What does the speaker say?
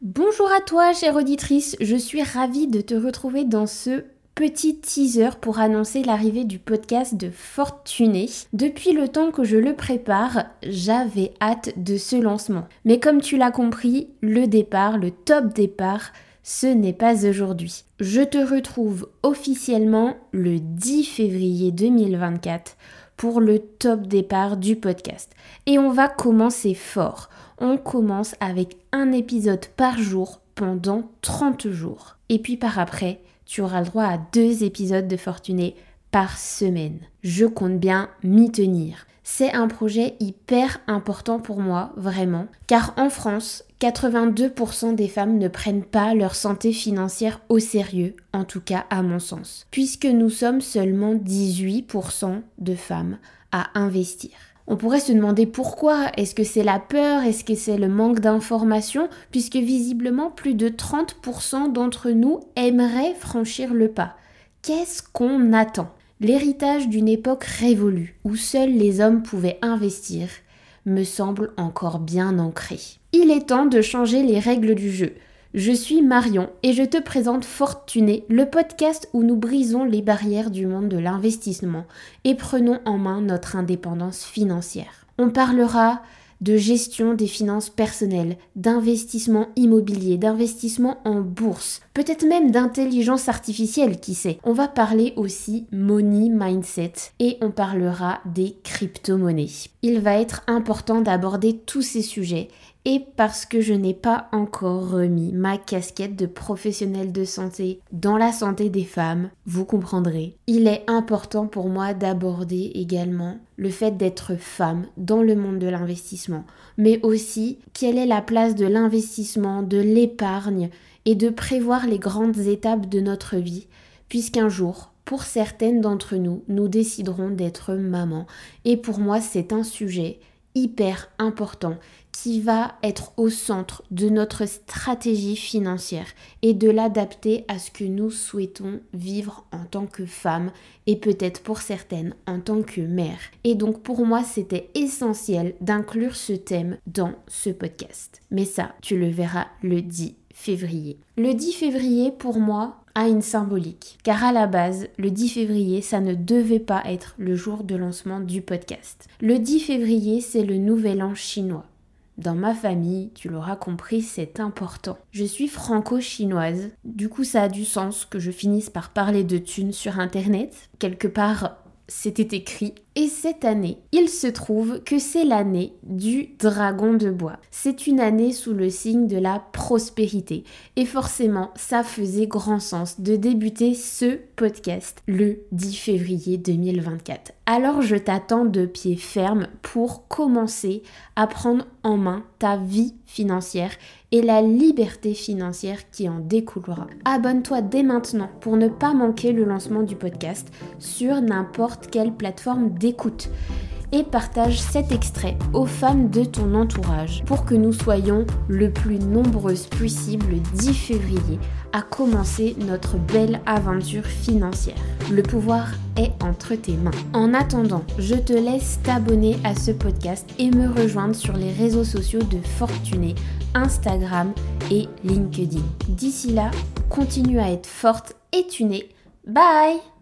Bonjour à toi, chère auditrice, je suis ravie de te retrouver dans ce petit teaser pour annoncer l'arrivée du podcast de Fortuné. Depuis le temps que je le prépare, j'avais hâte de ce lancement. Mais comme tu l'as compris, le départ, le top départ, ce n'est pas aujourd'hui. Je te retrouve officiellement le 10 février 2024 pour le top départ du podcast. Et on va commencer fort on commence avec un épisode par jour pendant 30 jours. Et puis par après, tu auras le droit à deux épisodes de Fortuné par semaine. Je compte bien m'y tenir. C'est un projet hyper important pour moi, vraiment, car en France, 82% des femmes ne prennent pas leur santé financière au sérieux, en tout cas à mon sens, puisque nous sommes seulement 18% de femmes à investir. On pourrait se demander pourquoi. Est-ce que c'est la peur? Est-ce que c'est le manque d'information? Puisque visiblement plus de 30% d'entre nous aimeraient franchir le pas. Qu'est-ce qu'on attend? L'héritage d'une époque révolue, où seuls les hommes pouvaient investir, me semble encore bien ancré. Il est temps de changer les règles du jeu. Je suis Marion et je te présente Fortuné, le podcast où nous brisons les barrières du monde de l'investissement et prenons en main notre indépendance financière. On parlera de gestion des finances personnelles, d'investissement immobilier, d'investissement en bourse, peut-être même d'intelligence artificielle, qui sait. On va parler aussi money mindset et on parlera des crypto-monnaies. Il va être important d'aborder tous ces sujets et parce que je n'ai pas encore remis ma casquette de professionnel de santé dans la santé des femmes, vous comprendrez. Il est important pour moi d'aborder également le fait d'être femme dans le monde de l'investissement, mais aussi quelle est la place de l'investissement, de l'épargne et de prévoir les grandes étapes de notre vie, puisqu'un jour, pour certaines d'entre nous, nous déciderons d'être maman. Et pour moi, c'est un sujet hyper important qui va être au centre de notre stratégie financière et de l'adapter à ce que nous souhaitons vivre en tant que femme et peut-être pour certaines en tant que mère. Et donc pour moi, c'était essentiel d'inclure ce thème dans ce podcast. Mais ça, tu le verras le 10 février. Le 10 février, pour moi, une symbolique, car à la base, le 10 février, ça ne devait pas être le jour de lancement du podcast. Le 10 février, c'est le nouvel an chinois. Dans ma famille, tu l'auras compris, c'est important. Je suis franco-chinoise, du coup ça a du sens que je finisse par parler de thunes sur Internet. Quelque part, c'était écrit. Et cette année, il se trouve que c'est l'année du dragon de bois. C'est une année sous le signe de la prospérité. Et forcément, ça faisait grand sens de débuter ce podcast le 10 février 2024. Alors je t'attends de pied ferme pour commencer à prendre en main ta vie financière et la liberté financière qui en découlera. Abonne-toi dès maintenant pour ne pas manquer le lancement du podcast sur n'importe quelle plateforme et partage cet extrait aux femmes de ton entourage pour que nous soyons le plus nombreuses possible le 10 février à commencer notre belle aventure financière. Le pouvoir est entre tes mains. En attendant, je te laisse t'abonner à ce podcast et me rejoindre sur les réseaux sociaux de Fortuné, Instagram et LinkedIn. D'ici là, continue à être forte et tunée. Bye